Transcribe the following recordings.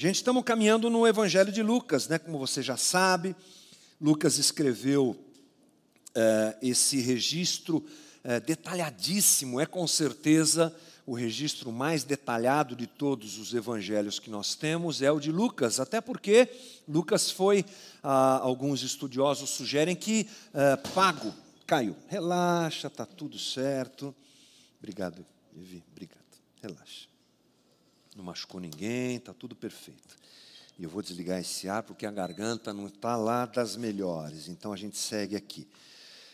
Gente, estamos caminhando no Evangelho de Lucas, né? Como você já sabe, Lucas escreveu é, esse registro é, detalhadíssimo, é com certeza o registro mais detalhado de todos os evangelhos que nós temos é o de Lucas, até porque Lucas foi, ah, alguns estudiosos sugerem que ah, pago, caiu, relaxa, está tudo certo. Obrigado, Evi, obrigado, relaxa não machucou ninguém, está tudo perfeito. E eu vou desligar esse ar porque a garganta não está lá das melhores, então a gente segue aqui.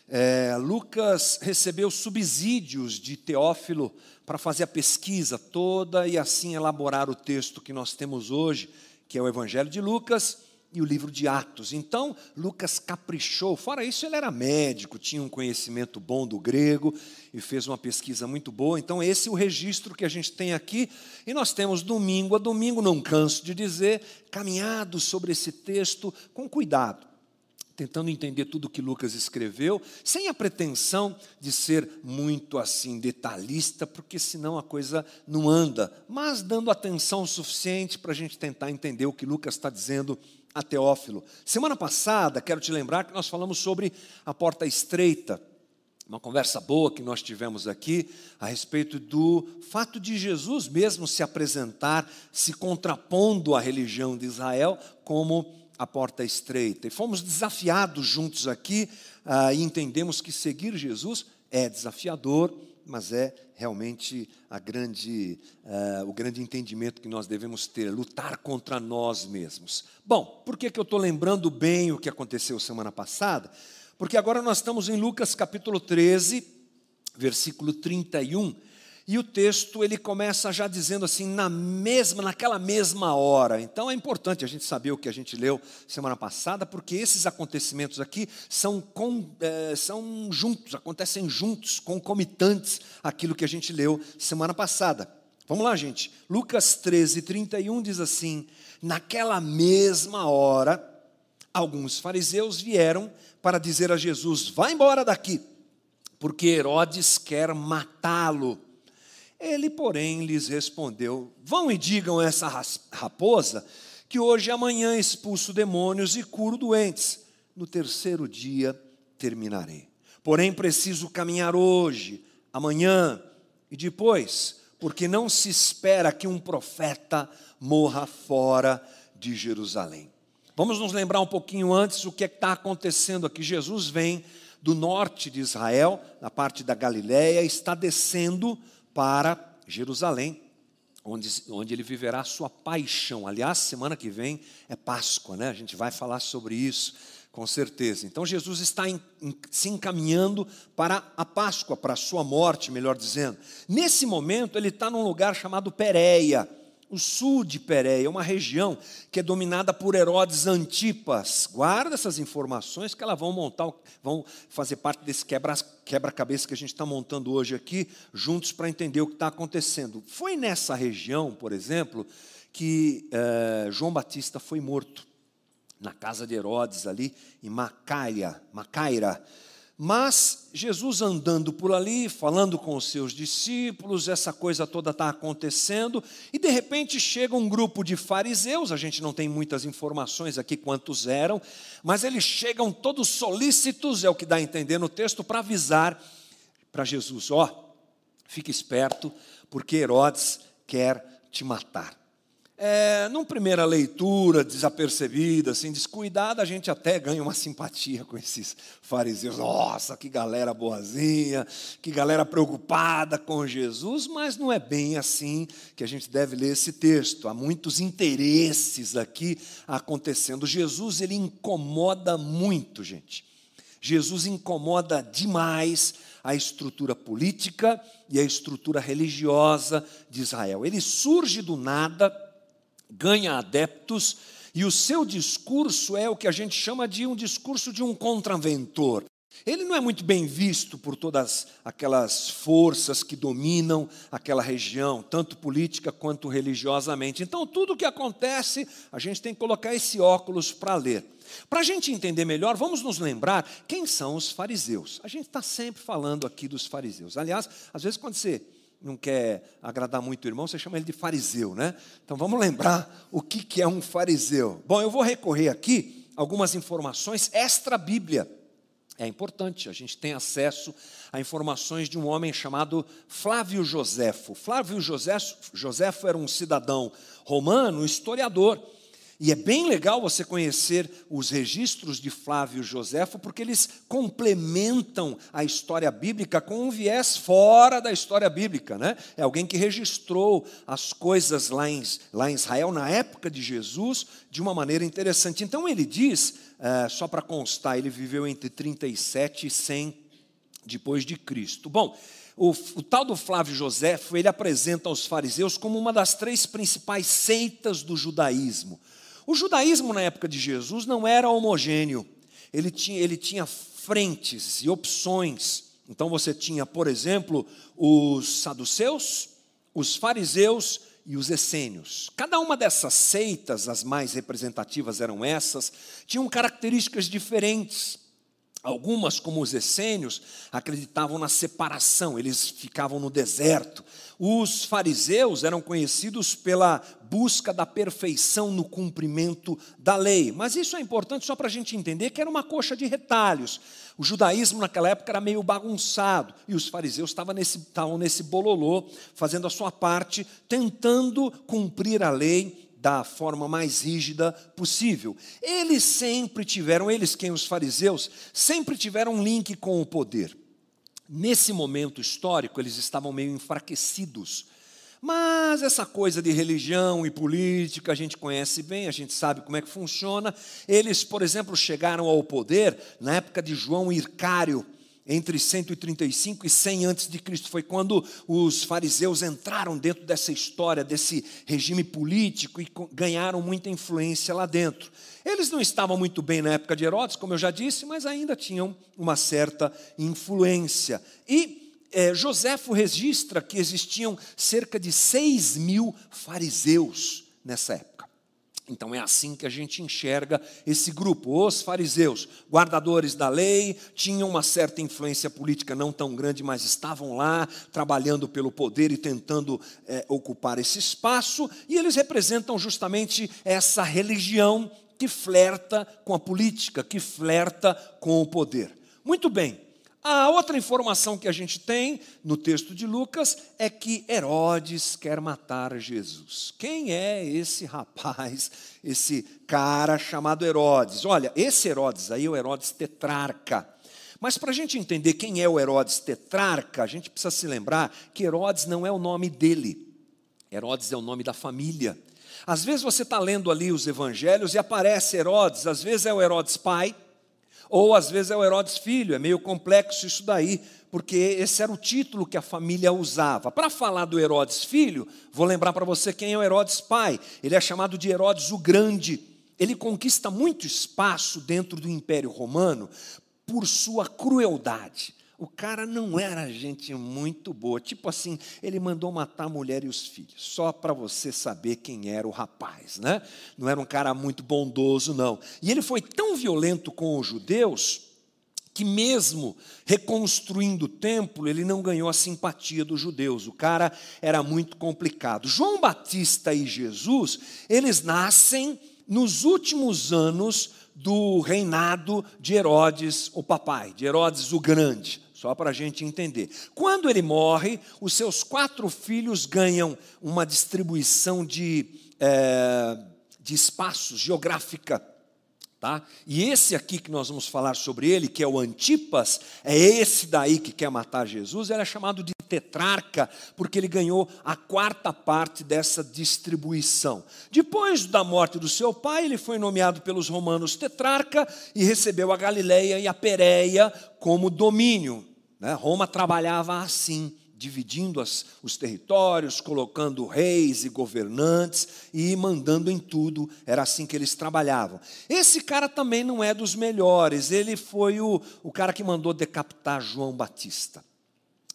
É, Lucas recebeu subsídios de Teófilo para fazer a pesquisa toda e assim elaborar o texto que nós temos hoje, que é o Evangelho de Lucas e o livro de Atos. Então, Lucas caprichou. Fora isso, ele era médico, tinha um conhecimento bom do grego e fez uma pesquisa muito boa. Então, esse é o registro que a gente tem aqui. E nós temos domingo a domingo, não canso de dizer, caminhado sobre esse texto com cuidado tentando entender tudo que Lucas escreveu, sem a pretensão de ser muito assim detalhista, porque senão a coisa não anda, mas dando atenção suficiente para a gente tentar entender o que Lucas está dizendo a Teófilo. Semana passada, quero te lembrar que nós falamos sobre a porta estreita, uma conversa boa que nós tivemos aqui a respeito do fato de Jesus mesmo se apresentar, se contrapondo à religião de Israel como a porta estreita. E fomos desafiados juntos aqui ah, e entendemos que seguir Jesus é desafiador, mas é realmente grande, uh, o grande entendimento que nós devemos ter, lutar contra nós mesmos. Bom, por que, que eu estou lembrando bem o que aconteceu semana passada? Porque agora nós estamos em Lucas capítulo 13, versículo 31, e o texto ele começa já dizendo assim, na mesma, naquela mesma hora. Então é importante a gente saber o que a gente leu semana passada, porque esses acontecimentos aqui são, com, é, são juntos, acontecem juntos, concomitantes aquilo que a gente leu semana passada. Vamos lá, gente. Lucas 13, 31 diz assim: Naquela mesma hora, alguns fariseus vieram para dizer a Jesus: Vá embora daqui, porque Herodes quer matá-lo. Ele, porém, lhes respondeu: Vão e digam a essa raposa que hoje e amanhã expulso demônios e curo doentes. No terceiro dia terminarei. Porém, preciso caminhar hoje, amanhã e depois, porque não se espera que um profeta morra fora de Jerusalém. Vamos nos lembrar um pouquinho antes o que é está acontecendo aqui. Jesus vem do norte de Israel, na parte da Galiléia, está descendo para Jerusalém, onde, onde ele viverá a sua paixão. Aliás, semana que vem é Páscoa, né? A gente vai falar sobre isso, com certeza. Então, Jesus está em, em, se encaminhando para a Páscoa, para a sua morte, melhor dizendo. Nesse momento, ele está num lugar chamado Pérea o sul de Pérea, uma região que é dominada por Herodes Antipas. Guarda essas informações que elas vão montar, vão fazer parte desse quebra-cabeça que a gente está montando hoje aqui, juntos para entender o que está acontecendo. Foi nessa região, por exemplo, que eh, João Batista foi morto, na casa de Herodes, ali em Macaia, Macaira. Mas Jesus andando por ali, falando com os seus discípulos, essa coisa toda está acontecendo, e de repente chega um grupo de fariseus, a gente não tem muitas informações aqui quantos eram, mas eles chegam todos solícitos, é o que dá a entender no texto, para avisar para Jesus: ó, oh, fique esperto, porque Herodes quer te matar. É, numa primeira leitura, desapercebida, assim, descuidada, a gente até ganha uma simpatia com esses fariseus. Nossa, que galera boazinha, que galera preocupada com Jesus, mas não é bem assim que a gente deve ler esse texto. Há muitos interesses aqui acontecendo. Jesus, ele incomoda muito, gente. Jesus incomoda demais a estrutura política e a estrutura religiosa de Israel. Ele surge do nada ganha adeptos, e o seu discurso é o que a gente chama de um discurso de um contraventor. Ele não é muito bem visto por todas aquelas forças que dominam aquela região, tanto política quanto religiosamente. Então, tudo o que acontece, a gente tem que colocar esse óculos para ler. Para a gente entender melhor, vamos nos lembrar quem são os fariseus. A gente está sempre falando aqui dos fariseus. Aliás, às vezes, quando você não quer agradar muito o irmão, você chama ele de fariseu, né? Então vamos lembrar o que, que é um fariseu. Bom, eu vou recorrer aqui algumas informações extra-bíblia. É importante, a gente tem acesso a informações de um homem chamado Flávio Joséfo. Flávio Joséfo era um cidadão romano, historiador. E é bem legal você conhecer os registros de Flávio Joséfo, porque eles complementam a história bíblica com um viés fora da história bíblica. Né? É alguém que registrou as coisas lá em, lá em Israel, na época de Jesus, de uma maneira interessante. Então ele diz, é, só para constar, ele viveu entre 37 e 100 depois de Cristo. Bom, o, o, tal do Flávio Joséfo, ele apresenta aos fariseus como uma das três principais seitas do judaísmo. O judaísmo na época de Jesus não era homogêneo, ele tinha, ele tinha frentes e opções. Então você tinha, por exemplo, os saduceus, os fariseus e os essênios. Cada uma dessas seitas, as mais representativas eram essas, tinham características diferentes. Algumas, como os essênios, acreditavam na separação, eles ficavam no deserto. Os fariseus eram conhecidos pela busca da perfeição no cumprimento da lei. Mas isso é importante só para a gente entender que era uma coxa de retalhos. O judaísmo naquela época era meio bagunçado e os fariseus estavam nesse, estavam nesse bololô, fazendo a sua parte, tentando cumprir a lei da forma mais rígida possível. Eles sempre tiveram, eles quem os fariseus, sempre tiveram um link com o poder. Nesse momento histórico, eles estavam meio enfraquecidos. Mas essa coisa de religião e política a gente conhece bem, a gente sabe como é que funciona. Eles, por exemplo, chegaram ao poder na época de João Ircário, entre 135 e 100 antes de Cristo. Foi quando os fariseus entraram dentro dessa história, desse regime político e ganharam muita influência lá dentro. Eles não estavam muito bem na época de Herodes, como eu já disse, mas ainda tinham uma certa influência. E é, Joséfo registra que existiam cerca de 6 mil fariseus nessa época. Então é assim que a gente enxerga esse grupo. Os fariseus, guardadores da lei, tinham uma certa influência política não tão grande, mas estavam lá trabalhando pelo poder e tentando é, ocupar esse espaço, e eles representam justamente essa religião que flerta com a política, que flerta com o poder. Muito bem, a outra informação que a gente tem no texto de Lucas é que Herodes quer matar Jesus. Quem é esse rapaz, esse cara chamado Herodes? Olha, esse Herodes aí é o Herodes tetrarca. Mas para a gente entender quem é o Herodes tetrarca, a gente precisa se lembrar que Herodes não é o nome dele, Herodes é o nome da família. Às vezes você está lendo ali os evangelhos e aparece Herodes, às vezes é o Herodes pai, ou às vezes é o Herodes filho, é meio complexo isso daí, porque esse era o título que a família usava. Para falar do Herodes filho, vou lembrar para você quem é o Herodes pai. Ele é chamado de Herodes o Grande. Ele conquista muito espaço dentro do Império Romano por sua crueldade. O cara não era gente muito boa. Tipo assim, ele mandou matar a mulher e os filhos, só para você saber quem era o rapaz, né? Não era um cara muito bondoso, não. E ele foi tão violento com os judeus que mesmo reconstruindo o templo, ele não ganhou a simpatia dos judeus. O cara era muito complicado. João Batista e Jesus, eles nascem nos últimos anos do reinado de Herodes, o papai, de Herodes o Grande só para a gente entender. Quando ele morre, os seus quatro filhos ganham uma distribuição de, é, de espaços geográfica. Tá? E esse aqui que nós vamos falar sobre ele, que é o Antipas, é esse daí que quer matar Jesus, ele é chamado de tetrarca, porque ele ganhou a quarta parte dessa distribuição. Depois da morte do seu pai, ele foi nomeado pelos romanos tetrarca e recebeu a Galileia e a Pérea como domínio. Né? Roma trabalhava assim, dividindo as, os territórios, colocando reis e governantes e mandando em tudo. Era assim que eles trabalhavam. Esse cara também não é dos melhores. Ele foi o, o cara que mandou decapitar João Batista.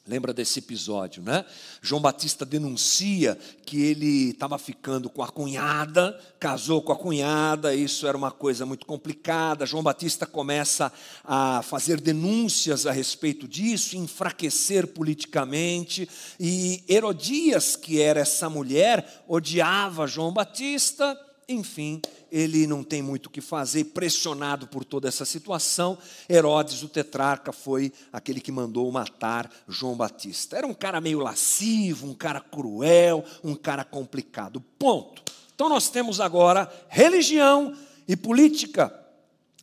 Lembra desse episódio, né? João Batista denuncia que ele estava ficando com a cunhada, casou com a cunhada, isso era uma coisa muito complicada. João Batista começa a fazer denúncias a respeito disso, enfraquecer politicamente. E Herodias, que era essa mulher, odiava João Batista enfim, ele não tem muito o que fazer, pressionado por toda essa situação. Herodes, o tetrarca, foi aquele que mandou matar João Batista. Era um cara meio lascivo, um cara cruel, um cara complicado. Ponto. Então nós temos agora religião e política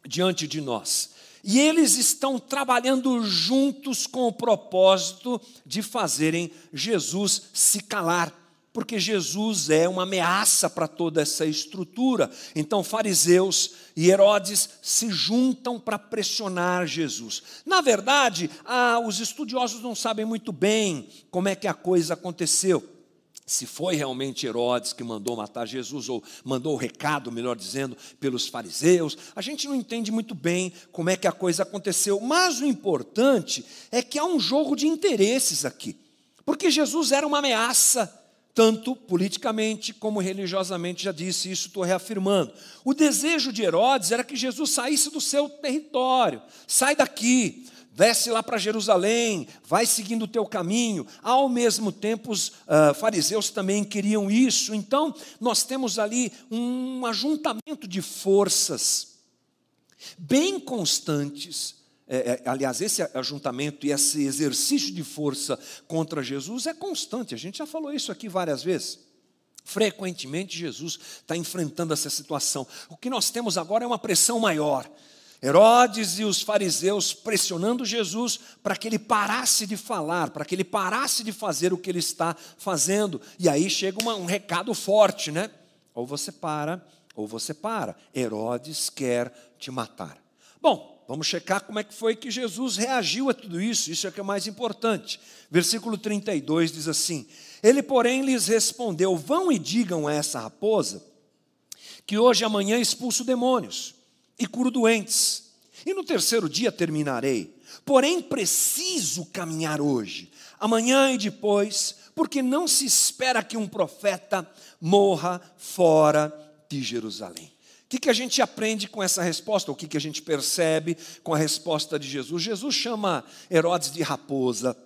diante de nós. E eles estão trabalhando juntos com o propósito de fazerem Jesus se calar porque Jesus é uma ameaça para toda essa estrutura. Então, fariseus e Herodes se juntam para pressionar Jesus. Na verdade, ah, os estudiosos não sabem muito bem como é que a coisa aconteceu. Se foi realmente Herodes que mandou matar Jesus, ou mandou o recado, melhor dizendo, pelos fariseus, a gente não entende muito bem como é que a coisa aconteceu, mas o importante é que há um jogo de interesses aqui, porque Jesus era uma ameaça tanto politicamente como religiosamente, já disse isso, estou reafirmando. O desejo de Herodes era que Jesus saísse do seu território, sai daqui, desce lá para Jerusalém, vai seguindo o teu caminho. Ao mesmo tempo, os uh, fariseus também queriam isso. Então, nós temos ali um ajuntamento de forças bem constantes é, é, aliás, esse ajuntamento e esse exercício de força contra Jesus é constante, a gente já falou isso aqui várias vezes. Frequentemente, Jesus está enfrentando essa situação. O que nós temos agora é uma pressão maior. Herodes e os fariseus pressionando Jesus para que ele parasse de falar, para que ele parasse de fazer o que ele está fazendo. E aí chega uma, um recado forte, né? Ou você para, ou você para. Herodes quer te matar. Bom, Vamos checar como é que foi que Jesus reagiu a tudo isso, isso é que é mais importante. Versículo 32 diz assim: Ele, porém, lhes respondeu: Vão e digam a essa raposa que hoje e amanhã expulso demônios e curo doentes, e no terceiro dia terminarei. Porém, preciso caminhar hoje, amanhã e depois, porque não se espera que um profeta morra fora de Jerusalém. O que, que a gente aprende com essa resposta? O que, que a gente percebe com a resposta de Jesus? Jesus chama Herodes de raposa.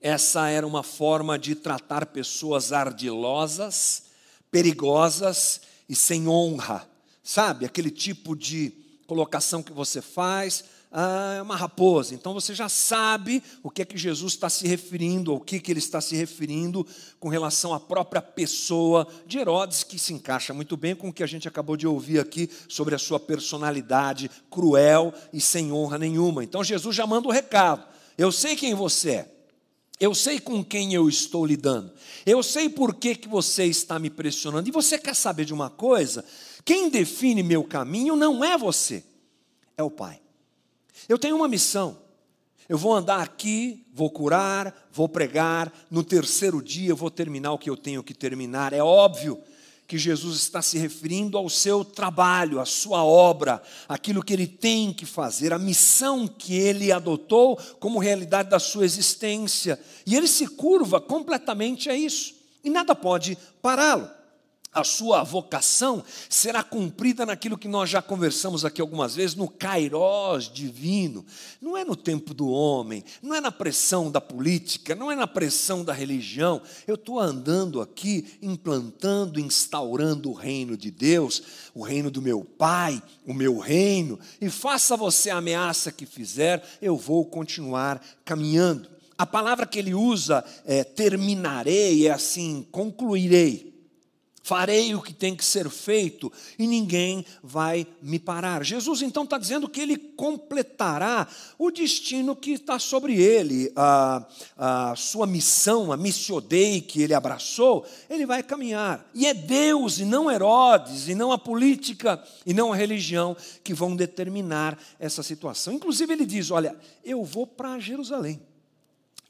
Essa era uma forma de tratar pessoas ardilosas, perigosas e sem honra. Sabe? Aquele tipo de colocação que você faz ah, é uma raposa. Então você já sabe o que é que Jesus está se referindo, ao que, que ele está se referindo com relação à própria pessoa de Herodes, que se encaixa muito bem com o que a gente acabou de ouvir aqui sobre a sua personalidade cruel e sem honra nenhuma. Então Jesus já manda o recado: eu sei quem você é. Eu sei com quem eu estou lidando. Eu sei por que, que você está me pressionando. E você quer saber de uma coisa? Quem define meu caminho não é você, é o Pai. Eu tenho uma missão. Eu vou andar aqui, vou curar, vou pregar, no terceiro dia eu vou terminar o que eu tenho que terminar. É óbvio que Jesus está se referindo ao seu trabalho, à sua obra, aquilo que ele tem que fazer, a missão que ele adotou como realidade da sua existência. E ele se curva completamente a isso, e nada pode pará-lo a sua vocação será cumprida naquilo que nós já conversamos aqui algumas vezes, no kairós divino. Não é no tempo do homem, não é na pressão da política, não é na pressão da religião. Eu estou andando aqui, implantando, instaurando o reino de Deus, o reino do meu Pai, o meu reino, e faça você a ameaça que fizer, eu vou continuar caminhando. A palavra que ele usa é terminarei, é assim, concluirei farei o que tem que ser feito e ninguém vai me parar. Jesus então está dizendo que ele completará o destino que está sobre ele, a, a sua missão, a missiodei que ele abraçou, ele vai caminhar. E é Deus e não Herodes, e não a política e não a religião que vão determinar essa situação. Inclusive ele diz: Olha, eu vou para Jerusalém.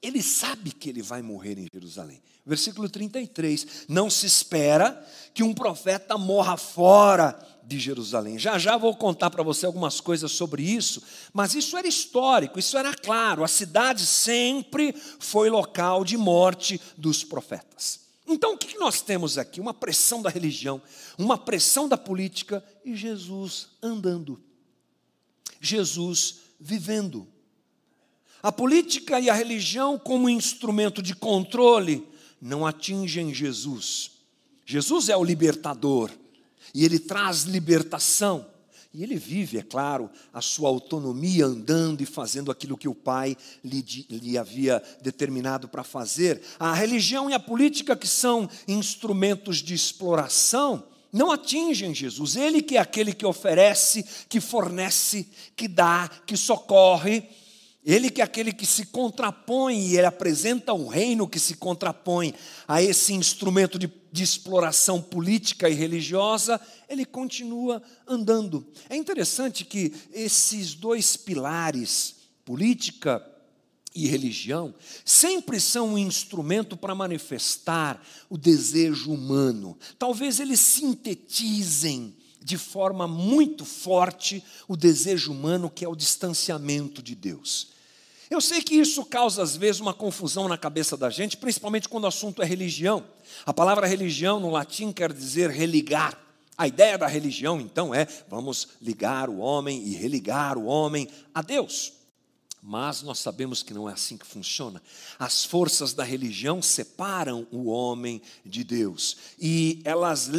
Ele sabe que ele vai morrer em Jerusalém. Versículo 33. Não se espera que um profeta morra fora de Jerusalém. Já já vou contar para você algumas coisas sobre isso, mas isso era histórico, isso era claro. A cidade sempre foi local de morte dos profetas. Então o que nós temos aqui? Uma pressão da religião, uma pressão da política e Jesus andando. Jesus vivendo. A política e a religião, como instrumento de controle, não atingem Jesus. Jesus é o libertador e ele traz libertação. E ele vive, é claro, a sua autonomia andando e fazendo aquilo que o Pai lhe, lhe havia determinado para fazer. A religião e a política, que são instrumentos de exploração, não atingem Jesus. Ele que é aquele que oferece, que fornece, que dá, que socorre ele que é aquele que se contrapõe, e ele apresenta um reino que se contrapõe a esse instrumento de, de, exploração política e religiosa, ele continua andando. É interessante que esses dois pilares, política e religião, sempre são um instrumento para manifestar o desejo humano. Talvez eles sintetizem de forma muito forte o desejo humano que é o distanciamento de Deus. Eu sei que isso causa às vezes uma confusão na cabeça da gente, principalmente quando o assunto é religião. A palavra religião no latim quer dizer religar. A ideia da religião, então, é vamos ligar o homem e religar o homem a Deus. Mas nós sabemos que não é assim que funciona. As forças da religião separam o homem de Deus e elas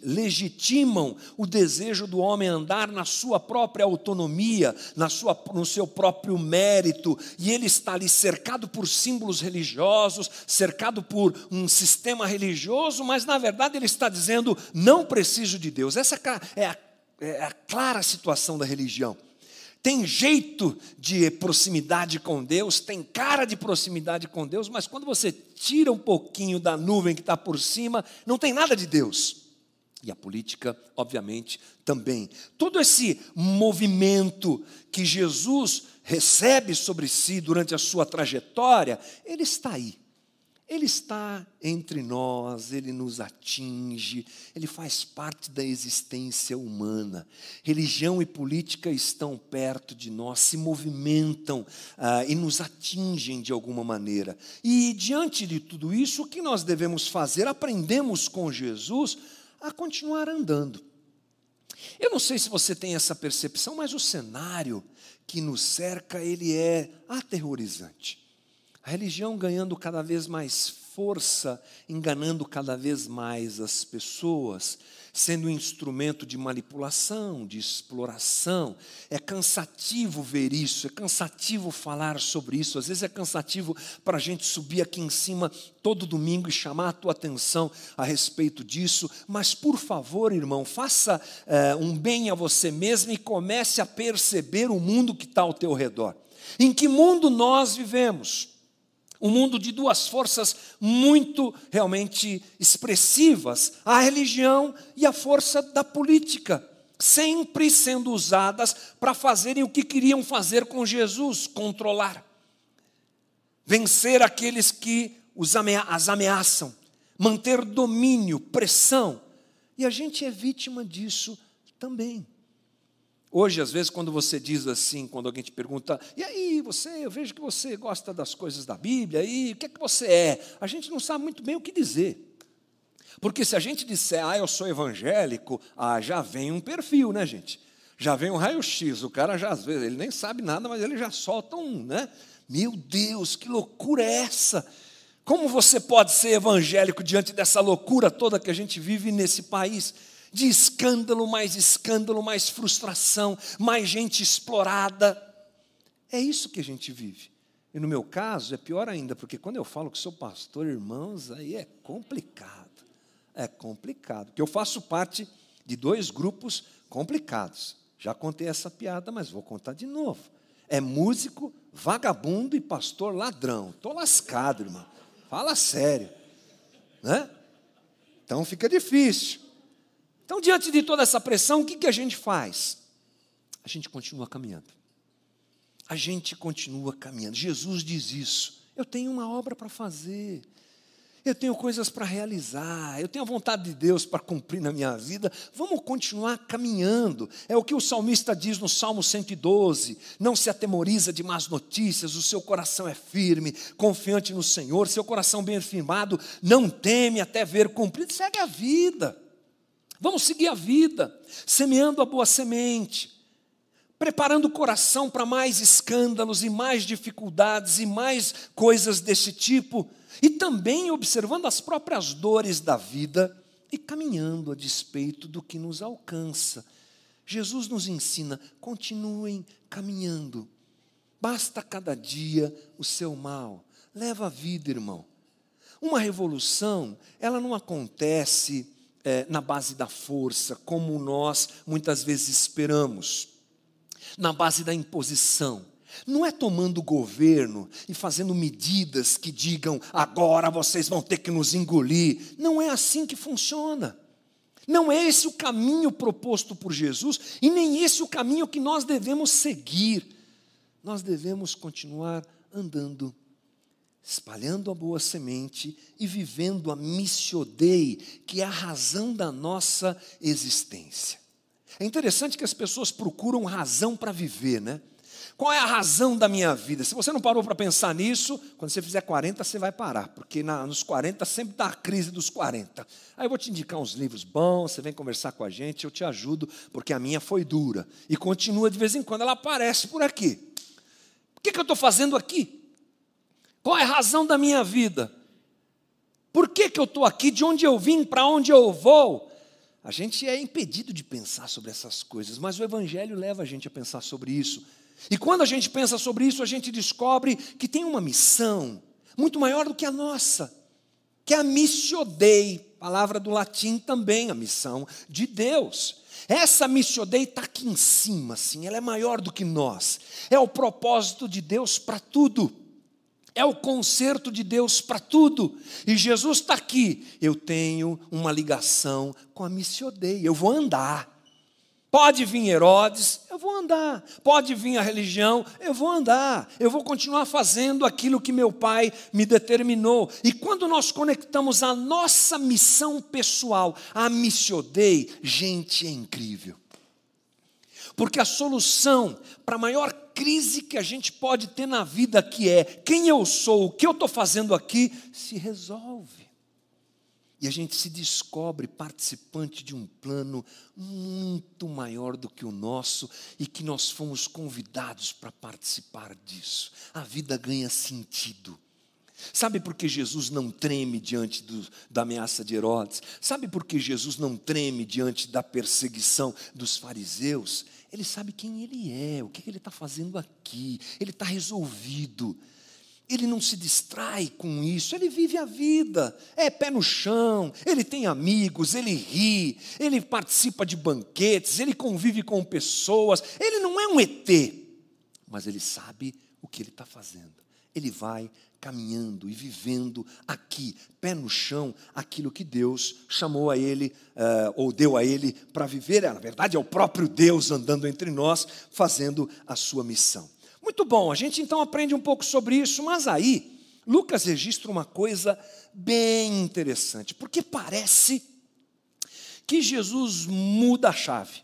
legitimam o desejo do homem andar na sua própria autonomia, na sua, no seu próprio mérito, e ele está ali cercado por símbolos religiosos, cercado por um sistema religioso, mas na verdade ele está dizendo: não preciso de Deus. Essa é a, é a clara situação da religião tem jeito de proximidade com Deus, tem cara de proximidade com Deus, mas quando você tira um pouquinho da nuvem que está por cima, não tem nada de Deus. E a política, obviamente, também. Todo esse movimento que Jesus recebe sobre si durante a sua trajetória, ele está aí. Ele está entre nós, ele nos atinge, ele faz parte da existência humana. Religião e política estão perto de nós, se movimentam ah, e nos atingem de alguma maneira. E diante de tudo isso, o que nós devemos fazer? Aprendemos com Jesus a continuar andando. Eu não sei se você tem essa percepção, mas o cenário que nos cerca, ele é aterrorizante. A religião ganhando cada vez mais força, enganando cada vez mais as pessoas, sendo um instrumento de manipulação, de exploração. É cansativo ver isso, é cansativo falar sobre isso. Às vezes é cansativo para a gente subir aqui em cima todo domingo e chamar a tua atenção a respeito disso. Mas, por favor, irmão, faça é, um bem a você mesmo e comece a perceber o mundo que está ao teu redor. Em que mundo nós vivemos? Um mundo de duas forças muito realmente expressivas: a religião e a força da política, sempre sendo usadas para fazerem o que queriam fazer com Jesus controlar, vencer aqueles que os amea as ameaçam, manter domínio, pressão. E a gente é vítima disso também. Hoje, às vezes, quando você diz assim, quando alguém te pergunta, e aí, você, eu vejo que você gosta das coisas da Bíblia, e o que é que você é? A gente não sabe muito bem o que dizer. Porque se a gente disser, ah, eu sou evangélico, ah, já vem um perfil, né, gente? Já vem um raio-x, o cara já, às vezes, ele nem sabe nada, mas ele já solta um, né? Meu Deus, que loucura é essa? Como você pode ser evangélico diante dessa loucura toda que a gente vive nesse país? De escândalo, mais escândalo, mais frustração, mais gente explorada. É isso que a gente vive. E no meu caso é pior ainda, porque quando eu falo que sou pastor, irmãos, aí é complicado. É complicado, porque eu faço parte de dois grupos complicados. Já contei essa piada, mas vou contar de novo. É músico, vagabundo e pastor ladrão. Estou lascado, irmão. Fala sério. Né? Então fica difícil. Então, diante de toda essa pressão, o que, que a gente faz? A gente continua caminhando. A gente continua caminhando. Jesus diz isso. Eu tenho uma obra para fazer. eu tenho coisas para realizar, eu tenho a vontade de Deus para cumprir na minha vida, vamos continuar caminhando. É o que o salmista diz no Salmo 112: não se atemoriza de más notícias, o seu coração é firme, confiante no Senhor, seu coração bem firmado, não teme até ver cumprido, segue a vida. Vamos seguir a vida, semeando a boa semente, preparando o coração para mais escândalos e mais dificuldades e mais coisas desse tipo e também observando as próprias dores da vida e caminhando a despeito do que nos alcança. Jesus nos ensina: continuem caminhando. Basta cada dia o seu mal. Leva a vida, irmão. Uma revolução, ela não acontece é, na base da força, como nós muitas vezes esperamos, na base da imposição não é tomando governo e fazendo medidas que digam, agora vocês vão ter que nos engolir. Não é assim que funciona. Não é esse o caminho proposto por Jesus e nem esse o caminho que nós devemos seguir. Nós devemos continuar andando, espalhando a boa semente e vivendo a missio Dei, que é a razão da nossa existência. É interessante que as pessoas procuram razão para viver, né? Qual é a razão da minha vida? Se você não parou para pensar nisso, quando você fizer 40, você vai parar, porque na, nos 40 sempre dá a crise dos 40. Aí eu vou te indicar uns livros bons, você vem conversar com a gente, eu te ajudo, porque a minha foi dura. E continua de vez em quando, ela aparece por aqui. O que, que eu estou fazendo aqui? Qual é a razão da minha vida? Por que, que eu estou aqui? De onde eu vim? Para onde eu vou? A gente é impedido de pensar sobre essas coisas, mas o Evangelho leva a gente a pensar sobre isso. E quando a gente pensa sobre isso, a gente descobre que tem uma missão muito maior do que a nossa, que é a missio Dei, palavra do latim também, a missão de Deus. Essa missio Dei está aqui em cima, assim, ela é maior do que nós. É o propósito de Deus para tudo. É o conserto de Deus para tudo. E Jesus está aqui. Eu tenho uma ligação com a missio Dei. Eu vou andar. Pode vir Herodes, eu vou andar. Pode vir a religião, eu vou andar. Eu vou continuar fazendo aquilo que meu pai me determinou. E quando nós conectamos a nossa missão pessoal, a missiodei, gente, é incrível. Porque a solução para a maior crise que a gente pode ter na vida, que é quem eu sou, o que eu estou fazendo aqui, se resolve. E a gente se descobre participante de um plano muito maior do que o nosso e que nós fomos convidados para participar disso. A vida ganha sentido. Sabe por que Jesus não treme diante do, da ameaça de Herodes? Sabe por que Jesus não treme diante da perseguição dos fariseus? Ele sabe quem ele é, o que ele está fazendo aqui, ele está resolvido. Ele não se distrai com isso, ele vive a vida, é pé no chão, ele tem amigos, ele ri, ele participa de banquetes, ele convive com pessoas, ele não é um ET, mas ele sabe o que ele está fazendo. Ele vai caminhando e vivendo aqui, pé no chão, aquilo que Deus chamou a ele, uh, ou deu a ele para viver. Na verdade, é o próprio Deus andando entre nós, fazendo a sua missão. Muito bom, a gente então aprende um pouco sobre isso, mas aí Lucas registra uma coisa bem interessante, porque parece que Jesus muda a chave.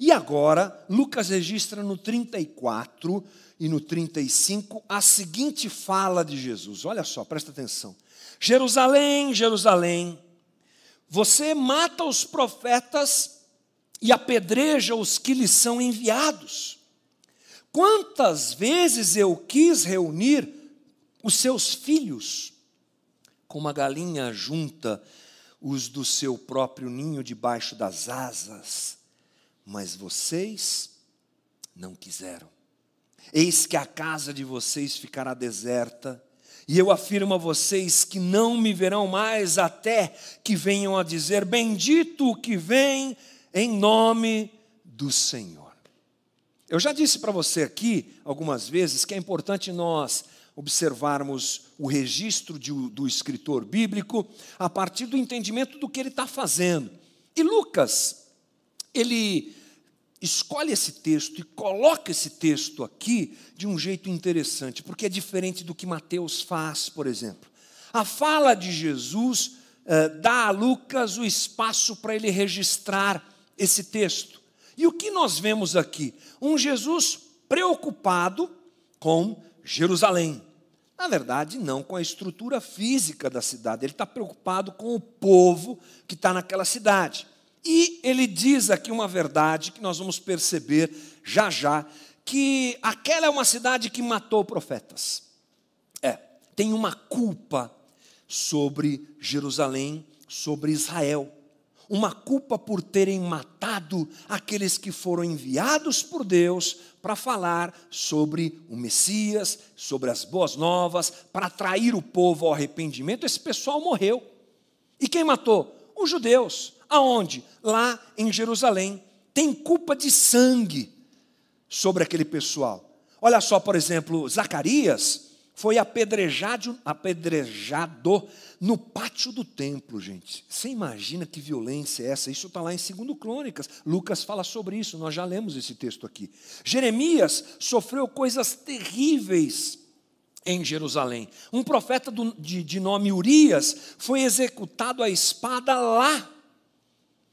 E agora, Lucas registra no 34 e no 35 a seguinte fala de Jesus. Olha só, presta atenção. Jerusalém, Jerusalém, você mata os profetas e apedreja os que lhes são enviados. Quantas vezes eu quis reunir os seus filhos, como a galinha junta os do seu próprio ninho debaixo das asas, mas vocês não quiseram. Eis que a casa de vocês ficará deserta, e eu afirmo a vocês que não me verão mais até que venham a dizer: Bendito o que vem em nome do Senhor. Eu já disse para você aqui algumas vezes que é importante nós observarmos o registro de, do escritor bíblico a partir do entendimento do que ele está fazendo. E Lucas, ele escolhe esse texto e coloca esse texto aqui de um jeito interessante, porque é diferente do que Mateus faz, por exemplo. A fala de Jesus eh, dá a Lucas o espaço para ele registrar esse texto. E o que nós vemos aqui? Um Jesus preocupado com Jerusalém. Na verdade, não com a estrutura física da cidade, ele está preocupado com o povo que está naquela cidade. E ele diz aqui uma verdade que nós vamos perceber já já, que aquela é uma cidade que matou profetas. É, tem uma culpa sobre Jerusalém, sobre Israel. Uma culpa por terem matado aqueles que foram enviados por Deus para falar sobre o Messias, sobre as boas novas, para atrair o povo ao arrependimento. Esse pessoal morreu. E quem matou? Os judeus. Aonde? Lá em Jerusalém. Tem culpa de sangue sobre aquele pessoal. Olha só, por exemplo, Zacarias foi apedrejado, apedrejado no pátio do templo, gente. Você imagina que violência é essa? Isso está lá em 2 Crônicas. Lucas fala sobre isso, nós já lemos esse texto aqui. Jeremias sofreu coisas terríveis em Jerusalém. Um profeta de nome Urias foi executado à espada lá.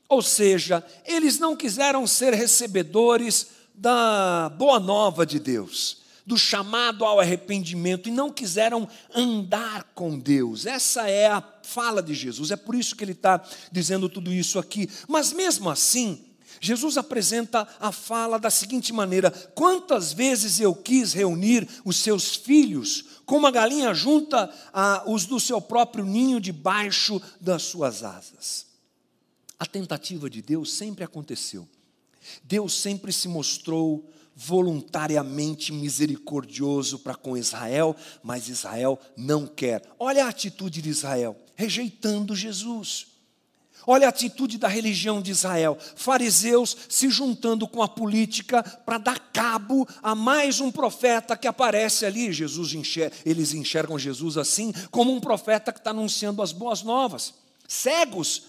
Ou seja, eles não quiseram ser recebedores da boa nova de Deus do chamado ao arrependimento e não quiseram andar com Deus. Essa é a fala de Jesus, é por isso que ele está dizendo tudo isso aqui. Mas mesmo assim, Jesus apresenta a fala da seguinte maneira: Quantas vezes eu quis reunir os seus filhos, como a galinha junta a, os do seu próprio ninho debaixo das suas asas. A tentativa de Deus sempre aconteceu. Deus sempre se mostrou voluntariamente misericordioso para com Israel, mas Israel não quer. Olha a atitude de Israel, rejeitando Jesus. Olha a atitude da religião de Israel, fariseus se juntando com a política para dar cabo a mais um profeta que aparece ali. Jesus enxerga, eles enxergam Jesus assim, como um profeta que está anunciando as boas novas. Cegos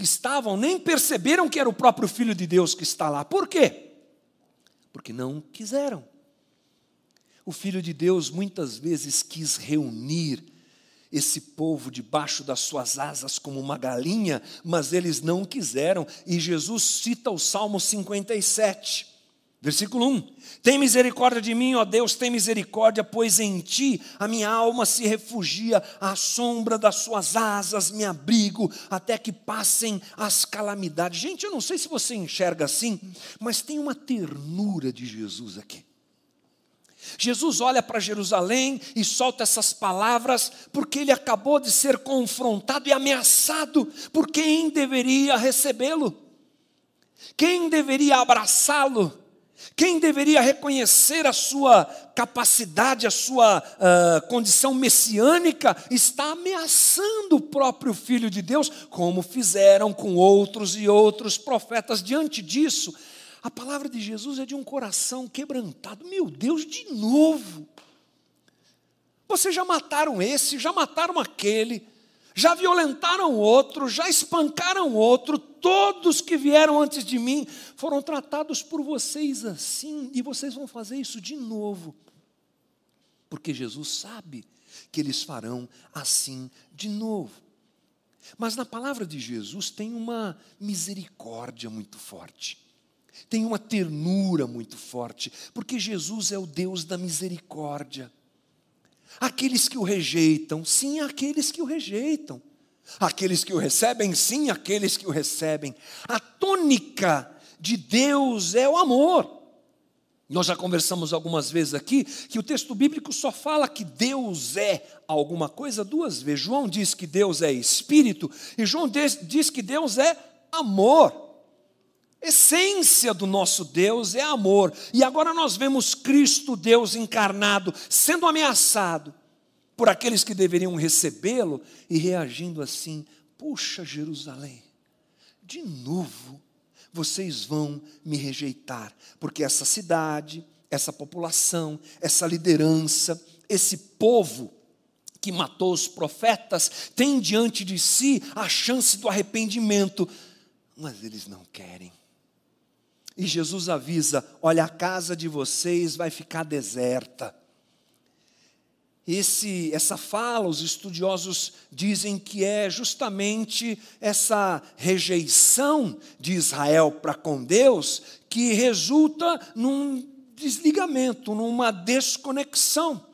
que estavam nem perceberam que era o próprio Filho de Deus que está lá. Por quê? porque não quiseram. O Filho de Deus muitas vezes quis reunir esse povo debaixo das suas asas como uma galinha, mas eles não quiseram, e Jesus cita o Salmo 57. Versículo 1: Tem misericórdia de mim, ó Deus, tem misericórdia, pois em ti a minha alma se refugia, à sombra das suas asas me abrigo, até que passem as calamidades. Gente, eu não sei se você enxerga assim, mas tem uma ternura de Jesus aqui. Jesus olha para Jerusalém e solta essas palavras, porque ele acabou de ser confrontado e ameaçado por quem deveria recebê-lo, quem deveria abraçá-lo quem deveria reconhecer a sua capacidade, a sua uh, condição messiânica, está ameaçando o próprio Filho de Deus, como fizeram com outros e outros profetas. Diante disso, a palavra de Jesus é de um coração quebrantado. Meu Deus, de novo. Vocês já mataram esse, já mataram aquele, já violentaram outro, já espancaram outro, todos que vieram antes de mim foram tratados por vocês assim, e vocês vão fazer isso de novo, porque Jesus sabe que eles farão assim de novo. Mas na palavra de Jesus tem uma misericórdia muito forte, tem uma ternura muito forte, porque Jesus é o Deus da misericórdia. Aqueles que o rejeitam, sim, aqueles que o rejeitam. Aqueles que o recebem, sim, aqueles que o recebem. A tônica de Deus é o amor. Nós já conversamos algumas vezes aqui que o texto bíblico só fala que Deus é alguma coisa duas vezes. João diz que Deus é espírito e João diz que Deus é amor. Essência do nosso Deus é amor. E agora nós vemos Cristo, Deus encarnado, sendo ameaçado por aqueles que deveriam recebê-lo e reagindo assim: puxa, Jerusalém, de novo vocês vão me rejeitar, porque essa cidade, essa população, essa liderança, esse povo que matou os profetas, tem diante de si a chance do arrependimento, mas eles não querem. E Jesus avisa: olha, a casa de vocês vai ficar deserta esse, essa fala, os estudiosos dizem que é justamente essa rejeição de Israel para com Deus que resulta num desligamento, numa desconexão.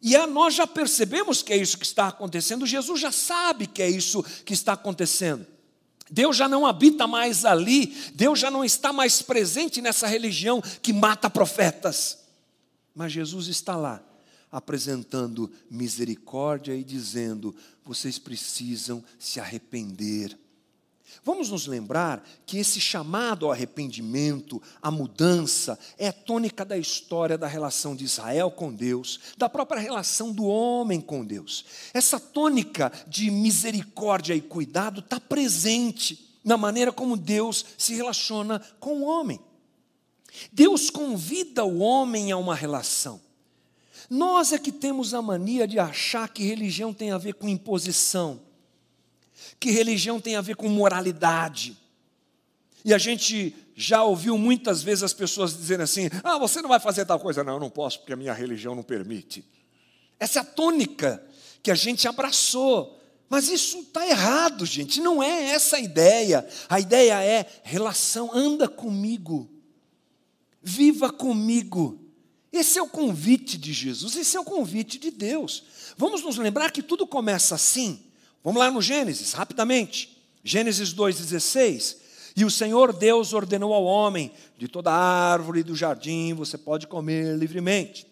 E a, nós já percebemos que é isso que está acontecendo, Jesus já sabe que é isso que está acontecendo. Deus já não habita mais ali, Deus já não está mais presente nessa religião que mata profetas. Mas Jesus está lá, apresentando misericórdia e dizendo: vocês precisam se arrepender. Vamos nos lembrar que esse chamado ao arrependimento, à mudança, é a tônica da história da relação de Israel com Deus, da própria relação do homem com Deus. Essa tônica de misericórdia e cuidado está presente na maneira como Deus se relaciona com o homem. Deus convida o homem a uma relação. Nós é que temos a mania de achar que religião tem a ver com imposição que religião tem a ver com moralidade. E a gente já ouviu muitas vezes as pessoas dizendo assim: ah, você não vai fazer tal coisa. Não, eu não posso porque a minha religião não permite. Essa é a tônica que a gente abraçou. Mas isso está errado, gente. Não é essa a ideia. A ideia é relação, anda comigo, viva comigo. Esse é o convite de Jesus, esse é o convite de Deus. Vamos nos lembrar que tudo começa assim. Vamos lá no Gênesis, rapidamente. Gênesis 2,16. E o Senhor Deus ordenou ao homem: de toda árvore do jardim você pode comer livremente,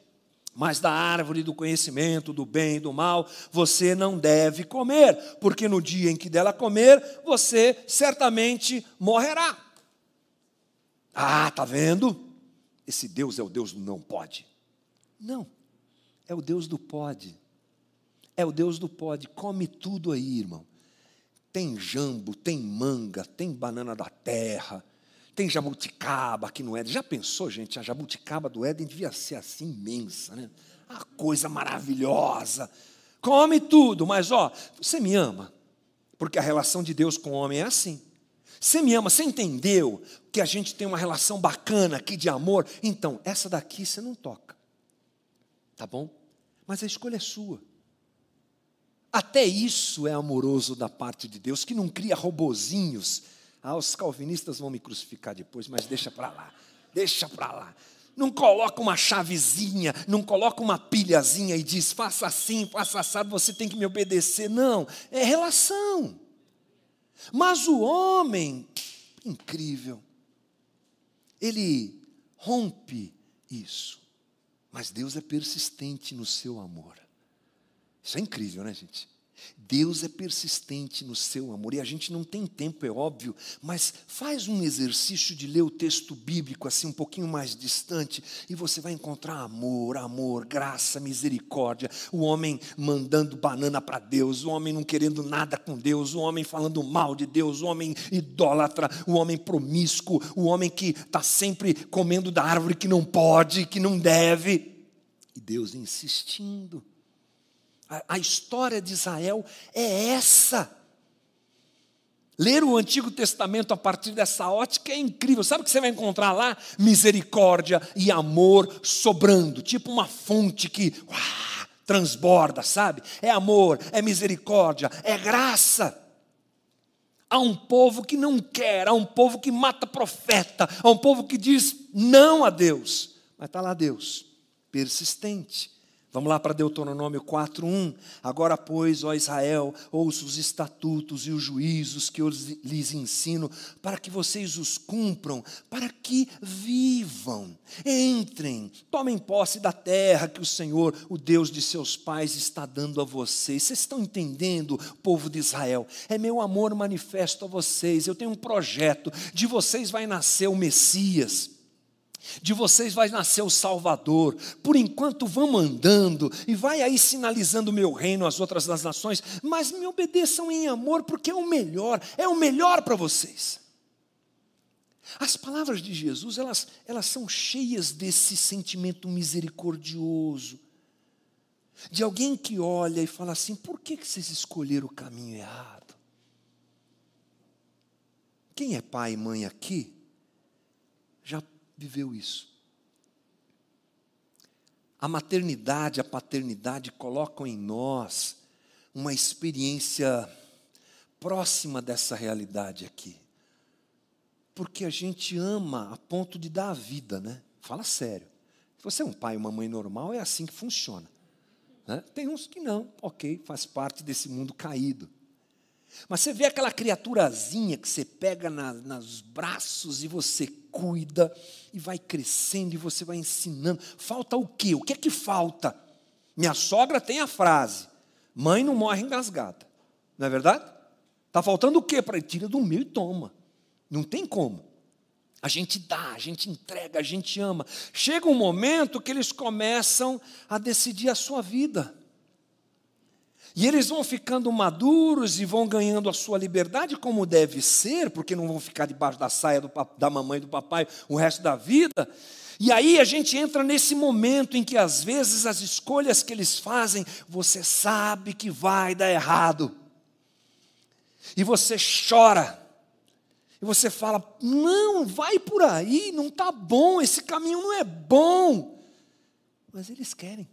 mas da árvore do conhecimento do bem e do mal você não deve comer, porque no dia em que dela comer, você certamente morrerá. Ah, tá vendo? Esse Deus é o Deus do não pode. Não, é o Deus do pode. É o Deus do pode, come tudo aí, irmão. Tem jambo, tem manga, tem banana da terra, tem jabuticaba aqui no Éden. Já pensou, gente? A jabuticaba do Éden devia ser assim imensa, né? A coisa maravilhosa. Come tudo, mas ó, você me ama, porque a relação de Deus com o homem é assim. Você me ama, você entendeu que a gente tem uma relação bacana aqui de amor? Então, essa daqui você não toca. Tá bom? Mas a escolha é sua. Até isso é amoroso da parte de Deus, que não cria robozinhos. Ah, os calvinistas vão me crucificar depois, mas deixa para lá, deixa para lá. Não coloca uma chavezinha, não coloca uma pilhazinha e diz, faça assim, faça assado, você tem que me obedecer. Não, é relação. Mas o homem, incrível, ele rompe isso. Mas Deus é persistente no seu amor. Isso é incrível, né, gente? Deus é persistente no seu amor e a gente não tem tempo, é óbvio, mas faz um exercício de ler o texto bíblico assim um pouquinho mais distante e você vai encontrar amor, amor, graça, misericórdia. O homem mandando banana para Deus, o homem não querendo nada com Deus, o homem falando mal de Deus, o homem idólatra, o homem promíscuo, o homem que está sempre comendo da árvore que não pode, que não deve. E Deus insistindo a, a história de Israel é essa. Ler o Antigo Testamento a partir dessa ótica é incrível. Sabe o que você vai encontrar lá? Misericórdia e amor sobrando, tipo uma fonte que transborda, sabe? É amor, é misericórdia, é graça. Há um povo que não quer, há um povo que mata profeta, há um povo que diz não a Deus. Mas está lá Deus, persistente, Vamos lá para Deuteronômio 4:1. Agora, pois, ó Israel, ouça os estatutos e os juízos que eu lhes ensino, para que vocês os cumpram, para que vivam. Entrem, tomem posse da terra que o Senhor, o Deus de seus pais, está dando a vocês. Vocês estão entendendo, povo de Israel? É meu amor manifesto a vocês. Eu tenho um projeto. De vocês vai nascer o Messias de vocês vai nascer o Salvador. Por enquanto vamos andando e vai aí sinalizando o meu reino às outras das nações, mas me obedeçam em amor, porque é o melhor, é o melhor para vocês. As palavras de Jesus, elas, elas são cheias desse sentimento misericordioso, de alguém que olha e fala assim: por que, que vocês escolheram o caminho errado? Quem é pai e mãe aqui viveu isso. A maternidade, a paternidade colocam em nós uma experiência próxima dessa realidade aqui. Porque a gente ama a ponto de dar a vida, né? Fala sério. Se você é um pai e uma mãe normal, é assim que funciona. Né? Tem uns que não, ok, faz parte desse mundo caído. Mas você vê aquela criaturazinha que você pega na, nos braços e você cuida, e vai crescendo, e você vai ensinando. Falta o quê? O que é que falta? Minha sogra tem a frase: mãe não morre engasgada. Não é verdade? Está faltando o quê para ele? Tira do meu e toma. Não tem como. A gente dá, a gente entrega, a gente ama. Chega um momento que eles começam a decidir a sua vida. E eles vão ficando maduros e vão ganhando a sua liberdade como deve ser, porque não vão ficar debaixo da saia do, da mamãe e do papai o resto da vida. E aí a gente entra nesse momento em que às vezes as escolhas que eles fazem, você sabe que vai dar errado. E você chora. E você fala: "Não, vai por aí, não tá bom, esse caminho não é bom". Mas eles querem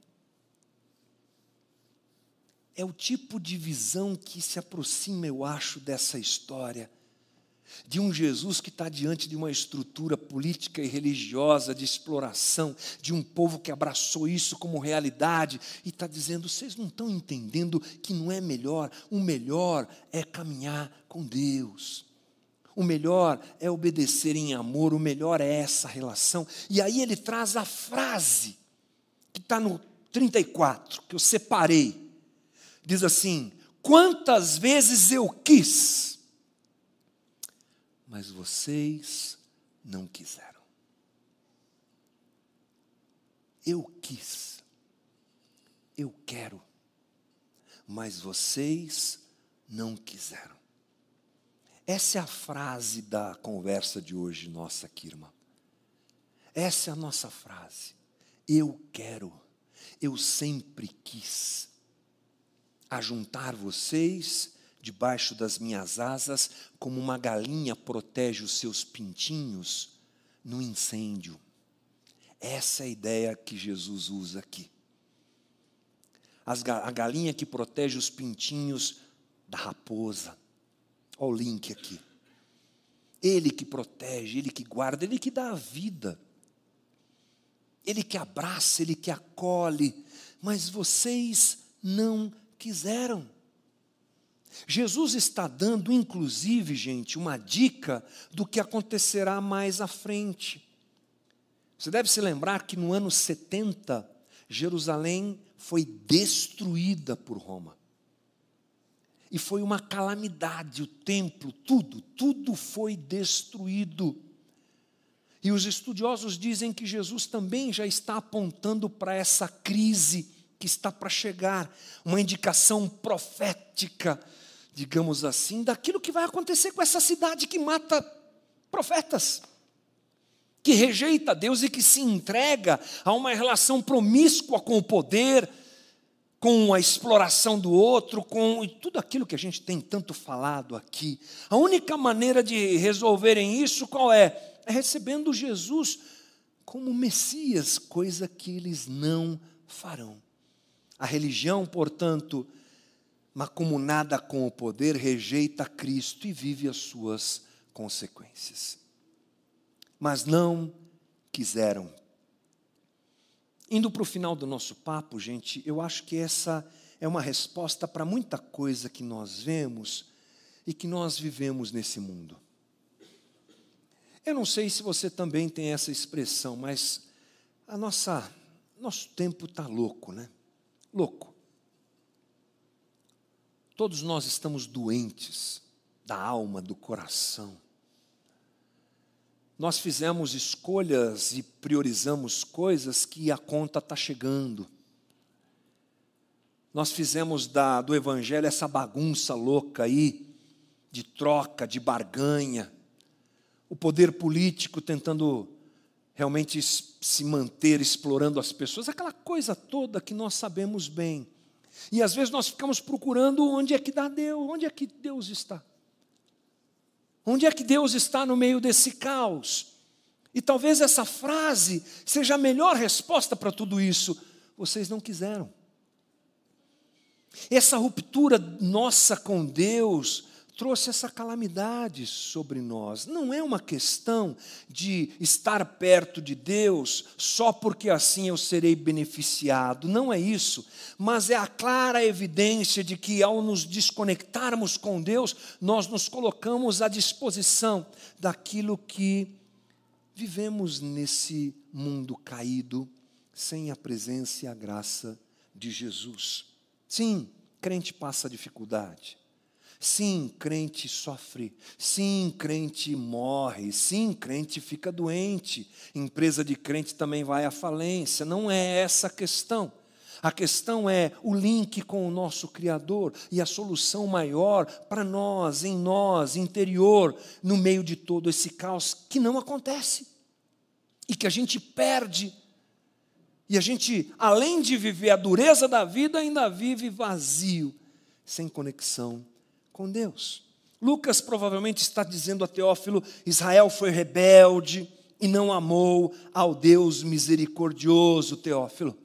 é o tipo de visão que se aproxima, eu acho, dessa história. De um Jesus que está diante de uma estrutura política e religiosa de exploração, de um povo que abraçou isso como realidade e está dizendo: vocês não estão entendendo que não é melhor, o melhor é caminhar com Deus. O melhor é obedecer em amor, o melhor é essa relação. E aí ele traz a frase que está no 34, que eu separei diz assim: Quantas vezes eu quis, mas vocês não quiseram. Eu quis, eu quero, mas vocês não quiseram. Essa é a frase da conversa de hoje, nossa aqui, irmã. Essa é a nossa frase. Eu quero, eu sempre quis ajuntar vocês debaixo das minhas asas, como uma galinha protege os seus pintinhos no incêndio. Essa é a ideia que Jesus usa aqui. a galinha que protege os pintinhos da raposa. Olha o link aqui. Ele que protege, ele que guarda, ele que dá a vida. Ele que abraça, ele que acolhe. Mas vocês não quiseram. Jesus está dando, inclusive, gente, uma dica do que acontecerá mais à frente. Você deve se lembrar que no ano 70, Jerusalém foi destruída por Roma. E foi uma calamidade, o templo, tudo, tudo foi destruído. E os estudiosos dizem que Jesus também já está apontando para essa crise que está para chegar, uma indicação profética, digamos assim, daquilo que vai acontecer com essa cidade que mata profetas, que rejeita Deus e que se entrega a uma relação promíscua com o poder, com a exploração do outro, com tudo aquilo que a gente tem tanto falado aqui. A única maneira de resolverem isso qual é? É recebendo Jesus como Messias, coisa que eles não farão. A religião, portanto, macumunada com o poder, rejeita Cristo e vive as suas consequências. Mas não quiseram. Indo para o final do nosso papo, gente, eu acho que essa é uma resposta para muita coisa que nós vemos e que nós vivemos nesse mundo. Eu não sei se você também tem essa expressão, mas a nossa nosso tempo está louco, né? Louco. Todos nós estamos doentes da alma, do coração. Nós fizemos escolhas e priorizamos coisas que a conta está chegando. Nós fizemos da, do Evangelho essa bagunça louca aí, de troca, de barganha. O poder político tentando realmente se manter explorando as pessoas, aquela coisa toda que nós sabemos bem. E às vezes nós ficamos procurando onde é que dá Deus, onde é que Deus está. Onde é que Deus está no meio desse caos? E talvez essa frase seja a melhor resposta para tudo isso. vocês não quiseram. Essa ruptura nossa com Deus trouxe essa calamidade sobre nós. Não é uma questão de estar perto de Deus só porque assim eu serei beneficiado. Não é isso. Mas é a clara evidência de que ao nos desconectarmos com Deus, nós nos colocamos à disposição daquilo que vivemos nesse mundo caído, sem a presença e a graça de Jesus. Sim, crente passa dificuldade. Sim, crente sofre. Sim, crente morre. Sim, crente fica doente. Empresa de crente também vai à falência. Não é essa a questão. A questão é o link com o nosso Criador e a solução maior para nós, em nós, interior, no meio de todo esse caos que não acontece e que a gente perde e a gente, além de viver a dureza da vida, ainda vive vazio, sem conexão com Deus. Lucas provavelmente está dizendo a Teófilo: Israel foi rebelde e não amou ao Deus misericordioso, Teófilo.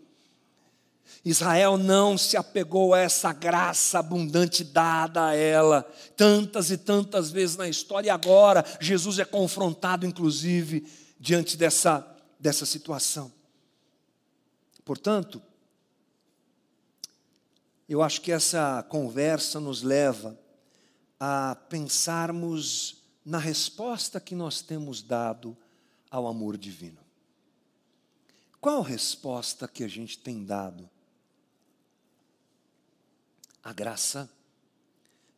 Israel não se apegou a essa graça abundante dada a ela, tantas e tantas vezes na história, e agora Jesus é confrontado, inclusive, diante dessa, dessa situação. Portanto, eu acho que essa conversa nos leva a pensarmos na resposta que nós temos dado ao amor divino. Qual resposta que a gente tem dado? A graça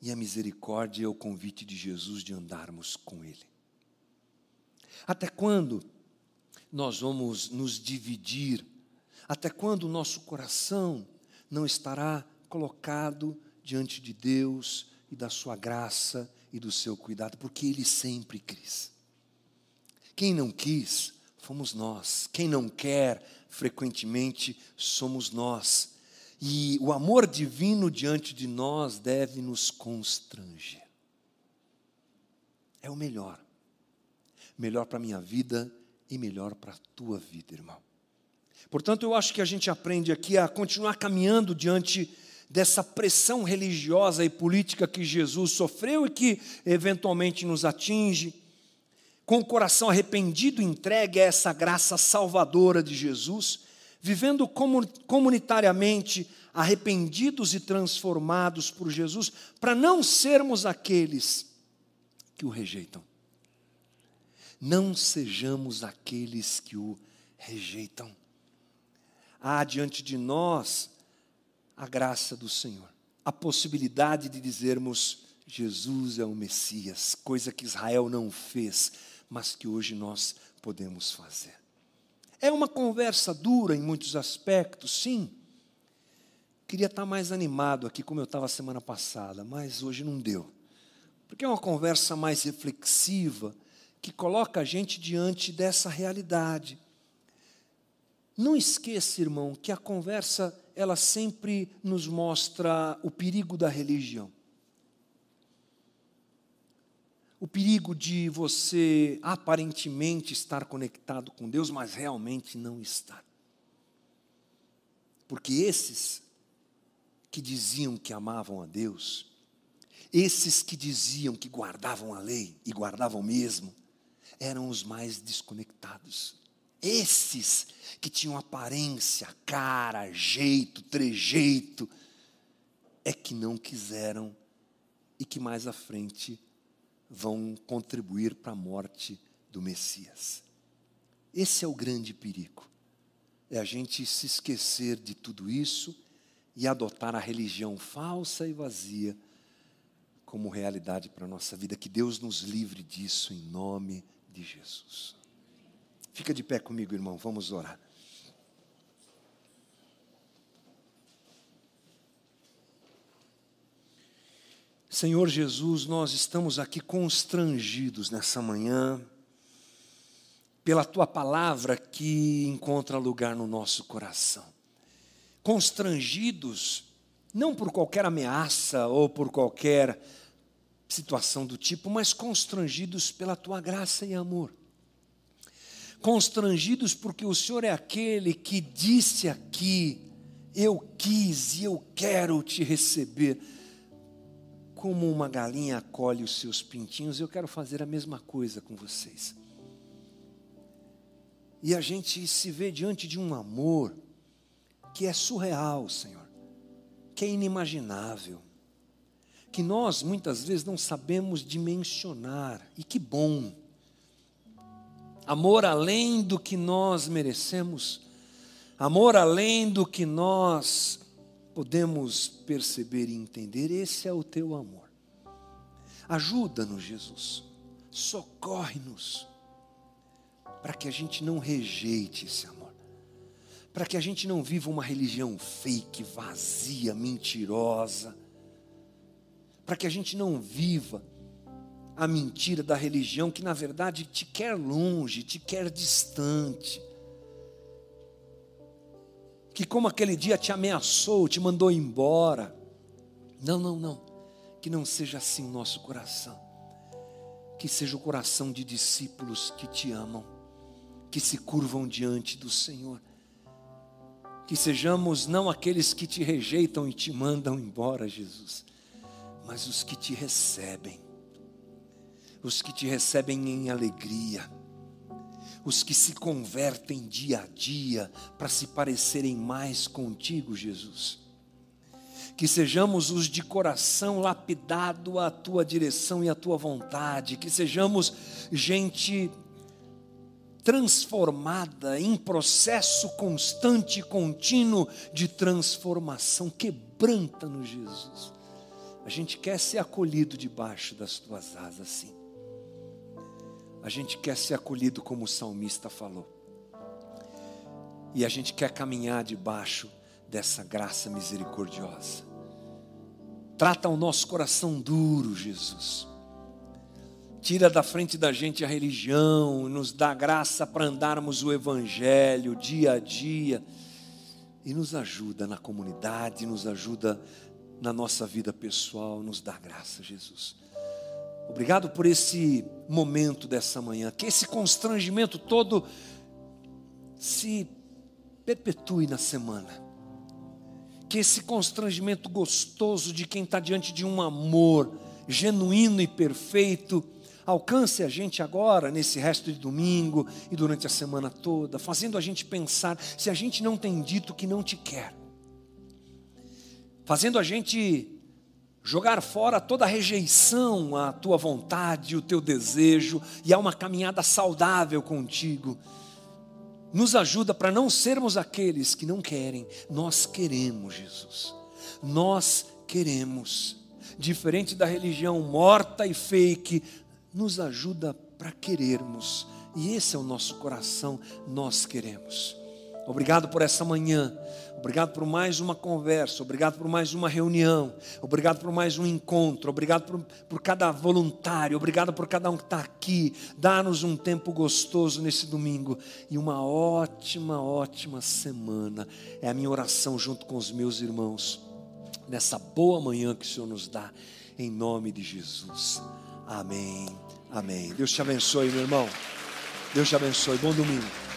e a misericórdia é o convite de Jesus de andarmos com Ele. Até quando nós vamos nos dividir até quando o nosso coração não estará colocado diante de Deus e da sua graça e do seu cuidado? Porque Ele sempre quis. Quem não quis, fomos nós. Quem não quer, frequentemente, somos nós. E o amor divino diante de nós deve nos constranger. É o melhor. Melhor para a minha vida e melhor para a tua vida, irmão. Portanto, eu acho que a gente aprende aqui a continuar caminhando diante dessa pressão religiosa e política que Jesus sofreu e que eventualmente nos atinge, com o coração arrependido entregue a essa graça salvadora de Jesus, vivendo comunitariamente arrependidos e transformados por Jesus, para não sermos aqueles que o rejeitam. Não sejamos aqueles que o rejeitam há diante de nós a graça do Senhor, a possibilidade de dizermos: Jesus é o Messias, coisa que Israel não fez, mas que hoje nós podemos fazer. É uma conversa dura em muitos aspectos, sim. Queria estar mais animado aqui, como eu estava semana passada, mas hoje não deu. Porque é uma conversa mais reflexiva, que coloca a gente diante dessa realidade não esqueça, irmão, que a conversa ela sempre nos mostra o perigo da religião. O perigo de você aparentemente estar conectado com Deus, mas realmente não estar. Porque esses que diziam que amavam a Deus, esses que diziam que guardavam a lei e guardavam mesmo, eram os mais desconectados. Esses que tinham aparência, cara, jeito, trejeito, é que não quiseram e que mais à frente vão contribuir para a morte do Messias. Esse é o grande perigo. É a gente se esquecer de tudo isso e adotar a religião falsa e vazia como realidade para a nossa vida. Que Deus nos livre disso em nome de Jesus. Fica de pé comigo, irmão, vamos orar. Senhor Jesus, nós estamos aqui constrangidos nessa manhã pela tua palavra que encontra lugar no nosso coração. Constrangidos não por qualquer ameaça ou por qualquer situação do tipo, mas constrangidos pela tua graça e amor constrangidos porque o Senhor é aquele que disse aqui: Eu quis e eu quero te receber. Como uma galinha acolhe os seus pintinhos, eu quero fazer a mesma coisa com vocês. E a gente se vê diante de um amor que é surreal, Senhor, que é inimaginável, que nós muitas vezes não sabemos dimensionar, e que bom. Amor além do que nós merecemos, amor além do que nós podemos perceber e entender, esse é o teu amor. Ajuda-nos, Jesus, socorre-nos. Para que a gente não rejeite esse amor, para que a gente não viva uma religião fake, vazia, mentirosa, para que a gente não viva a mentira da religião que na verdade te quer longe, te quer distante. Que como aquele dia te ameaçou, te mandou embora. Não, não, não. Que não seja assim o nosso coração. Que seja o coração de discípulos que te amam que se curvam diante do Senhor. Que sejamos não aqueles que te rejeitam e te mandam embora, Jesus, mas os que te recebem, os que te recebem em alegria, os que se convertem dia a dia para se parecerem mais contigo, Jesus. Que sejamos os de coração lapidado à tua direção e à tua vontade, que sejamos gente transformada, em processo constante e contínuo de transformação. Quebranta-nos, Jesus. A gente quer ser acolhido debaixo das tuas asas, sim. A gente quer ser acolhido como o salmista falou. E a gente quer caminhar debaixo dessa graça misericordiosa. Trata o nosso coração duro, Jesus tira da frente da gente a religião, nos dá graça para andarmos o Evangelho dia a dia e nos ajuda na comunidade, nos ajuda na nossa vida pessoal, nos dá graça, Jesus. Obrigado por esse momento dessa manhã, que esse constrangimento todo se perpetue na semana. Que esse constrangimento gostoso de quem está diante de um amor genuíno e perfeito alcance a gente agora, nesse resto de domingo e durante a semana toda, fazendo a gente pensar se a gente não tem dito que não te quer, fazendo a gente jogar fora toda rejeição à tua vontade, o teu desejo e a uma caminhada saudável contigo. Nos ajuda para não sermos aqueles que não querem, nós queremos, Jesus. Nós queremos diferente da religião morta e fake, nos ajuda para querermos. E esse é o nosso coração, nós queremos. Obrigado por essa manhã, obrigado por mais uma conversa, obrigado por mais uma reunião, obrigado por mais um encontro, obrigado por, por cada voluntário, obrigado por cada um que está aqui. Dá-nos um tempo gostoso nesse domingo e uma ótima, ótima semana. É a minha oração junto com os meus irmãos, nessa boa manhã que o Senhor nos dá, em nome de Jesus. Amém. Amém. Deus te abençoe, meu irmão. Deus te abençoe. Bom domingo.